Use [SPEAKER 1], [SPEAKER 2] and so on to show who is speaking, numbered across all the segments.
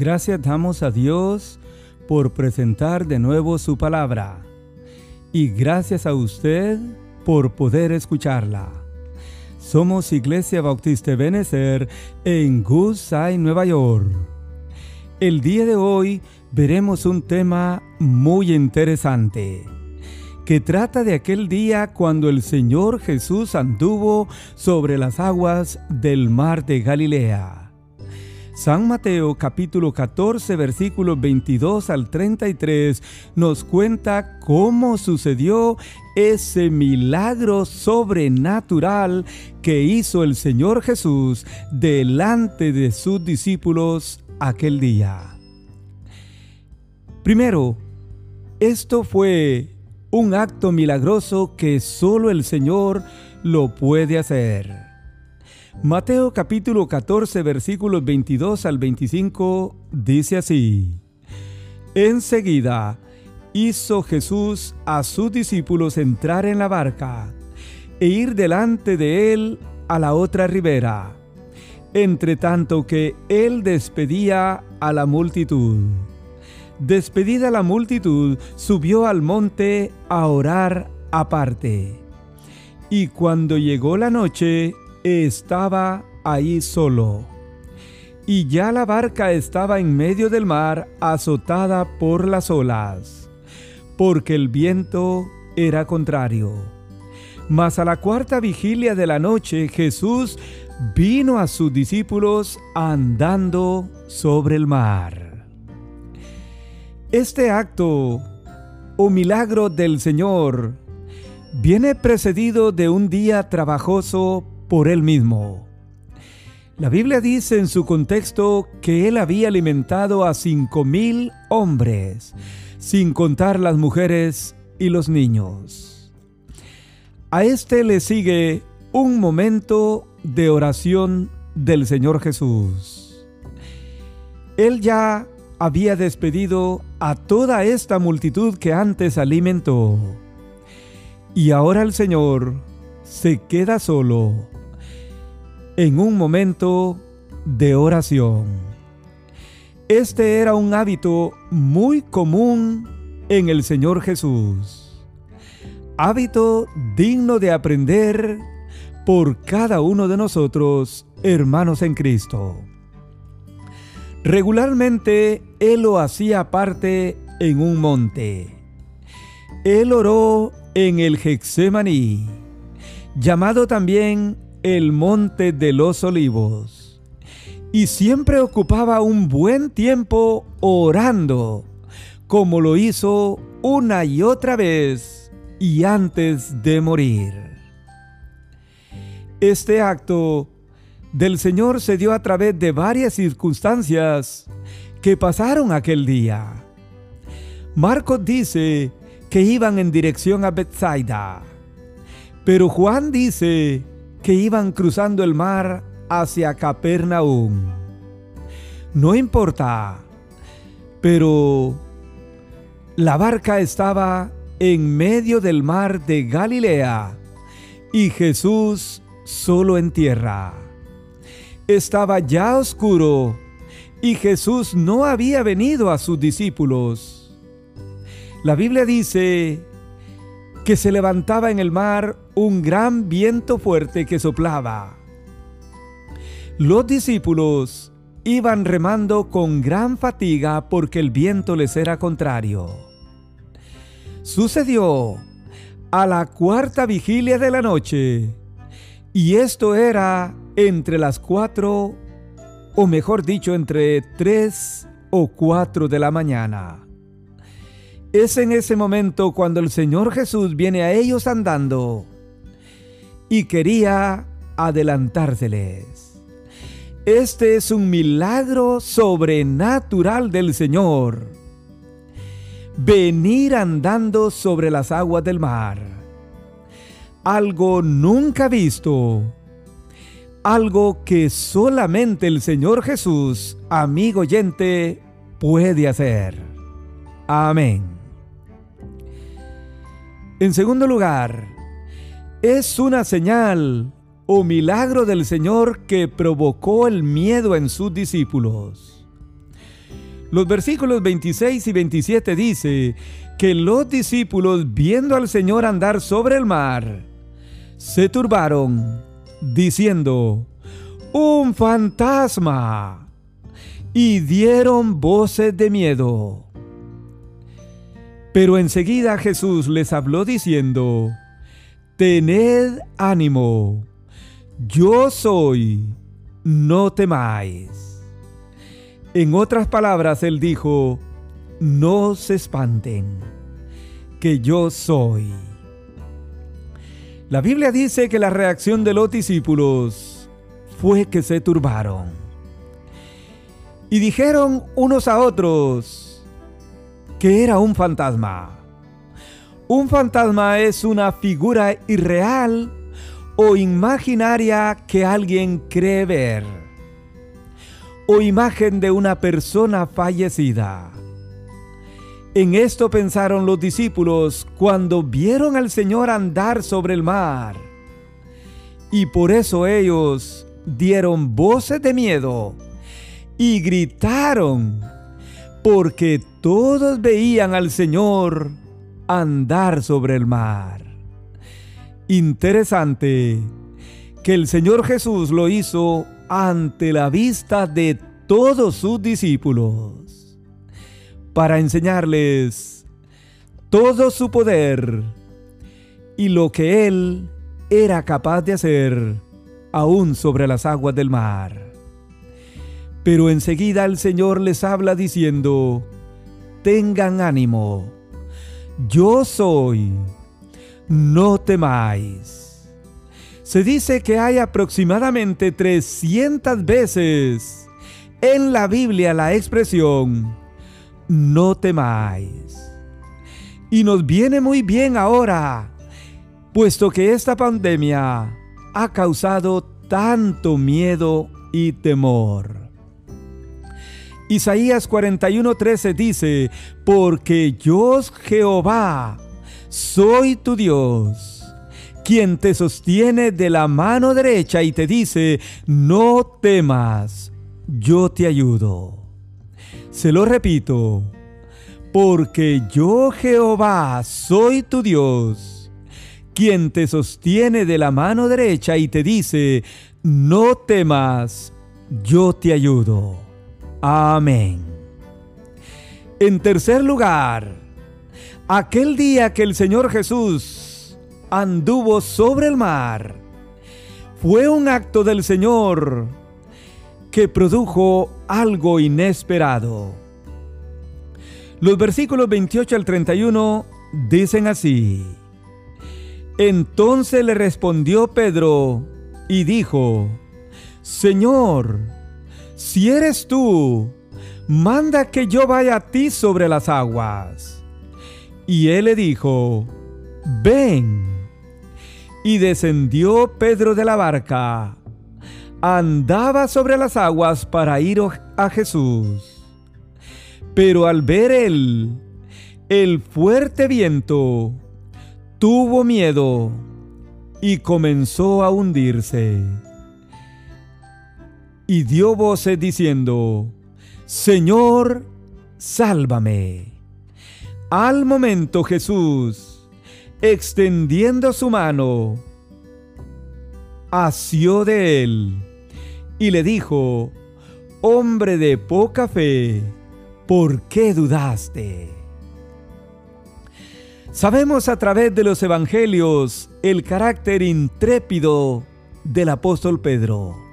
[SPEAKER 1] Gracias damos a Dios por presentar de nuevo su palabra. Y gracias a usted por poder escucharla. Somos Iglesia Bautista Benecer en Gooseye, Nueva York. El día de hoy veremos un tema muy interesante que trata de aquel día cuando el Señor Jesús anduvo sobre las aguas del mar de Galilea. San Mateo capítulo 14 versículos 22 al 33 nos cuenta cómo sucedió ese milagro sobrenatural que hizo el Señor Jesús delante de sus discípulos aquel día. Primero, esto fue un acto milagroso que solo el Señor lo puede hacer. Mateo capítulo 14 versículos 22 al 25 dice así. Enseguida hizo Jesús a sus discípulos entrar en la barca e ir delante de él a la otra ribera, entre tanto que él despedía a la multitud. Despedida la multitud, subió al monte a orar aparte. Y cuando llegó la noche, estaba ahí solo. Y ya la barca estaba en medio del mar azotada por las olas, porque el viento era contrario. Mas a la cuarta vigilia de la noche Jesús vino a sus discípulos andando sobre el mar. Este acto o milagro del Señor viene precedido de un día trabajoso por él mismo. La Biblia dice en su contexto que él había alimentado a cinco mil hombres, sin contar las mujeres y los niños. A este le sigue un momento de oración del Señor Jesús. Él ya había despedido a toda esta multitud que antes alimentó. Y ahora el Señor se queda solo en un momento de oración. Este era un hábito muy común en el Señor Jesús. Hábito digno de aprender por cada uno de nosotros, hermanos en Cristo. Regularmente Él lo hacía aparte en un monte. Él oró en el Gexemaní, llamado también el monte de los olivos. Y siempre ocupaba un buen tiempo orando, como lo hizo una y otra vez y antes de morir. Este acto del Señor se dio a través de varias circunstancias que pasaron aquel día. Marcos dice que iban en dirección a Bethsaida, pero Juan dice que iban cruzando el mar hacia Capernaum. No importa, pero la barca estaba en medio del mar de Galilea y Jesús solo en tierra. Estaba ya oscuro y Jesús no había venido a sus discípulos. La Biblia dice que se levantaba en el mar un gran viento fuerte que soplaba. Los discípulos iban remando con gran fatiga porque el viento les era contrario. Sucedió a la cuarta vigilia de la noche, y esto era entre las cuatro, o mejor dicho, entre tres o cuatro de la mañana. Es en ese momento cuando el Señor Jesús viene a ellos andando y quería adelantárseles. Este es un milagro sobrenatural del Señor. Venir andando sobre las aguas del mar. Algo nunca visto. Algo que solamente el Señor Jesús, amigo oyente, puede hacer. Amén. En segundo lugar, es una señal o milagro del Señor que provocó el miedo en sus discípulos. Los versículos 26 y 27 dice que los discípulos, viendo al Señor andar sobre el mar, se turbaron, diciendo, ¡Un fantasma! Y dieron voces de miedo. Pero enseguida Jesús les habló diciendo, Tened ánimo, yo soy, no temáis. En otras palabras, él dijo, no se espanten, que yo soy. La Biblia dice que la reacción de los discípulos fue que se turbaron. Y dijeron unos a otros, que era un fantasma. Un fantasma es una figura irreal o imaginaria que alguien cree ver. O imagen de una persona fallecida. En esto pensaron los discípulos cuando vieron al Señor andar sobre el mar. Y por eso ellos dieron voces de miedo y gritaron porque todos veían al Señor andar sobre el mar. Interesante que el Señor Jesús lo hizo ante la vista de todos sus discípulos para enseñarles todo su poder y lo que Él era capaz de hacer aún sobre las aguas del mar. Pero enseguida el Señor les habla diciendo, tengan ánimo, yo soy, no temáis. Se dice que hay aproximadamente 300 veces en la Biblia la expresión, no temáis. Y nos viene muy bien ahora, puesto que esta pandemia ha causado tanto miedo y temor. Isaías 41:13 dice, porque yo Jehová soy tu Dios, quien te sostiene de la mano derecha y te dice, no temas, yo te ayudo. Se lo repito, porque yo Jehová soy tu Dios, quien te sostiene de la mano derecha y te dice, no temas, yo te ayudo. Amén. En tercer lugar, aquel día que el Señor Jesús anduvo sobre el mar, fue un acto del Señor que produjo algo inesperado. Los versículos 28 al 31 dicen así. Entonces le respondió Pedro y dijo, Señor, si eres tú, manda que yo vaya a ti sobre las aguas. Y él le dijo, ven. Y descendió Pedro de la barca. Andaba sobre las aguas para ir a Jesús. Pero al ver él el fuerte viento, tuvo miedo y comenzó a hundirse y dio voces diciendo, Señor, sálvame. Al momento Jesús, extendiendo su mano, asió de él y le dijo, Hombre de poca fe, ¿por qué dudaste? Sabemos a través de los evangelios el carácter intrépido del apóstol Pedro.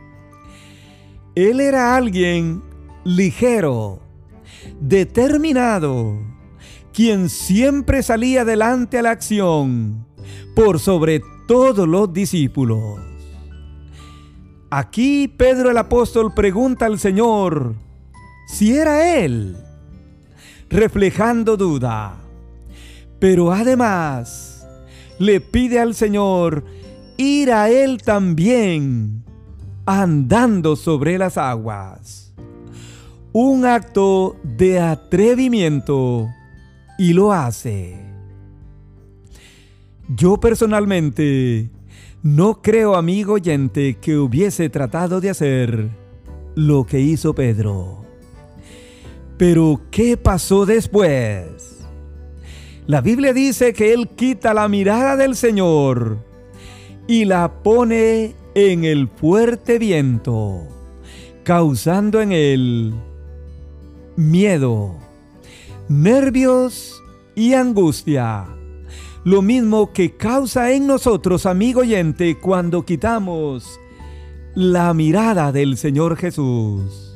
[SPEAKER 1] Él era alguien ligero, determinado, quien siempre salía adelante a la acción por sobre todos los discípulos. Aquí Pedro el apóstol pregunta al Señor si era Él, reflejando duda. Pero además le pide al Señor ir a Él también andando sobre las aguas. Un acto de atrevimiento y lo hace. Yo personalmente no creo, amigo oyente, que hubiese tratado de hacer lo que hizo Pedro. Pero, ¿qué pasó después? La Biblia dice que Él quita la mirada del Señor y la pone en el fuerte viento, causando en él miedo, nervios y angustia. Lo mismo que causa en nosotros, amigo oyente, cuando quitamos la mirada del Señor Jesús.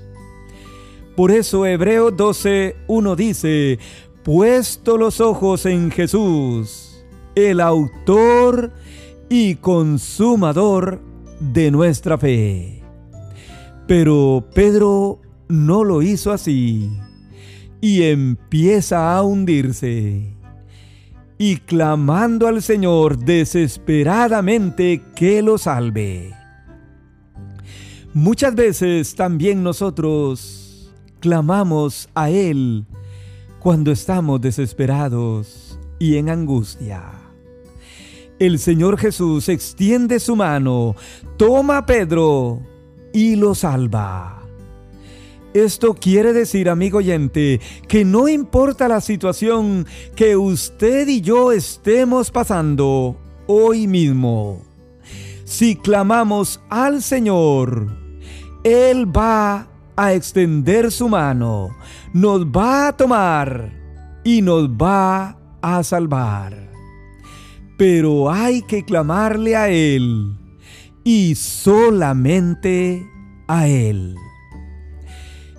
[SPEAKER 1] Por eso Hebreo 12, 1 dice, puesto los ojos en Jesús, el autor y consumador de nuestra fe. Pero Pedro no lo hizo así y empieza a hundirse y clamando al Señor desesperadamente que lo salve. Muchas veces también nosotros clamamos a Él cuando estamos desesperados y en angustia. El Señor Jesús extiende su mano, toma a Pedro y lo salva. Esto quiere decir, amigo oyente, que no importa la situación que usted y yo estemos pasando hoy mismo, si clamamos al Señor, él va a extender su mano, nos va a tomar y nos va a salvar. Pero hay que clamarle a Él y solamente a Él.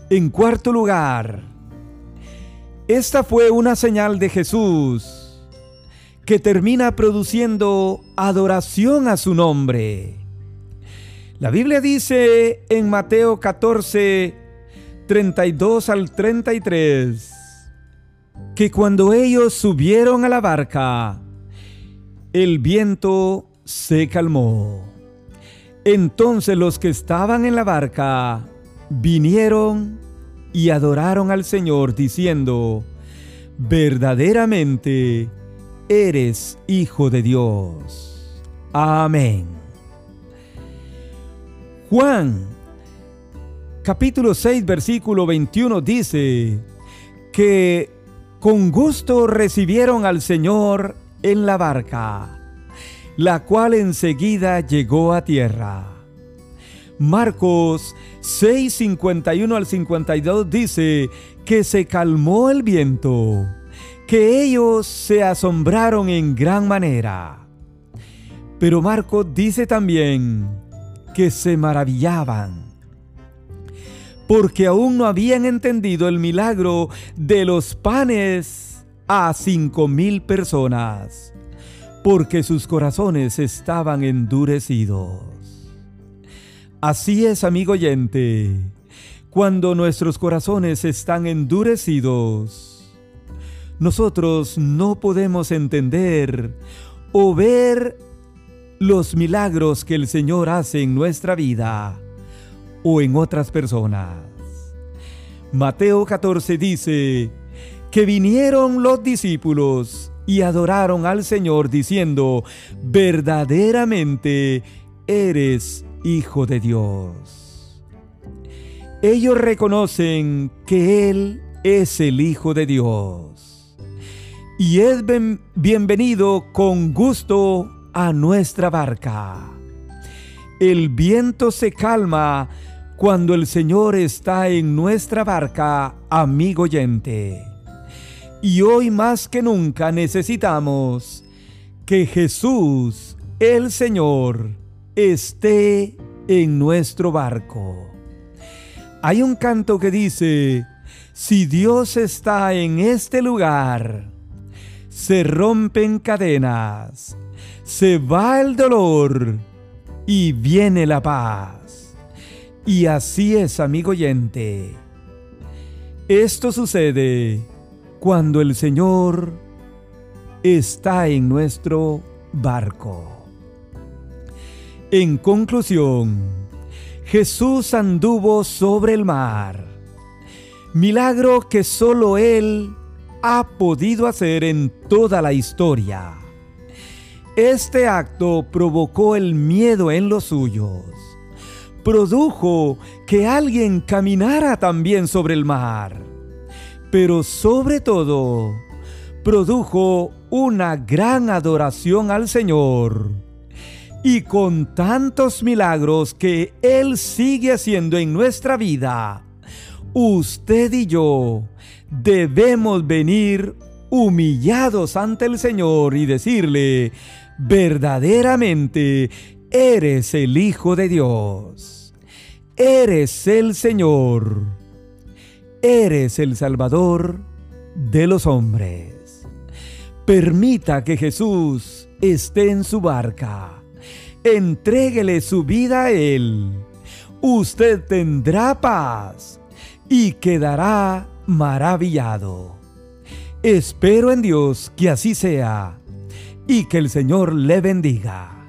[SPEAKER 1] En cuarto lugar, esta fue una señal de Jesús que termina produciendo adoración a su nombre. La Biblia dice en Mateo 14, 32 al 33, que cuando ellos subieron a la barca, el viento se calmó. Entonces los que estaban en la barca vinieron y adoraron al Señor diciendo, verdaderamente eres Hijo de Dios. Amén. Juan capítulo 6 versículo 21 dice que con gusto recibieron al Señor en la barca, la cual enseguida llegó a tierra. Marcos 6, 51 al 52 dice que se calmó el viento, que ellos se asombraron en gran manera. Pero Marcos dice también que se maravillaban, porque aún no habían entendido el milagro de los panes a cinco mil personas, porque sus corazones estaban endurecidos. Así es, amigo oyente, cuando nuestros corazones están endurecidos, nosotros no podemos entender o ver los milagros que el Señor hace en nuestra vida o en otras personas. Mateo 14 dice que vinieron los discípulos y adoraron al Señor diciendo, verdaderamente eres Hijo de Dios. Ellos reconocen que Él es el Hijo de Dios y es bienvenido con gusto a nuestra barca. El viento se calma cuando el Señor está en nuestra barca, amigo oyente. Y hoy más que nunca necesitamos que Jesús, el Señor, esté en nuestro barco. Hay un canto que dice, si Dios está en este lugar, se rompen cadenas, se va el dolor y viene la paz. Y así es, amigo oyente. Esto sucede cuando el Señor está en nuestro barco. En conclusión, Jesús anduvo sobre el mar, milagro que solo Él ha podido hacer en toda la historia. Este acto provocó el miedo en los suyos. Produjo que alguien caminara también sobre el mar. Pero sobre todo produjo una gran adoración al Señor. Y con tantos milagros que Él sigue haciendo en nuestra vida, usted y yo debemos venir humillados ante el Señor y decirle, verdaderamente eres el Hijo de Dios, eres el Señor, eres el Salvador de los hombres. Permita que Jesús esté en su barca, entréguele su vida a Él. Usted tendrá paz y quedará maravillado. Espero en Dios que así sea y que el Señor le bendiga.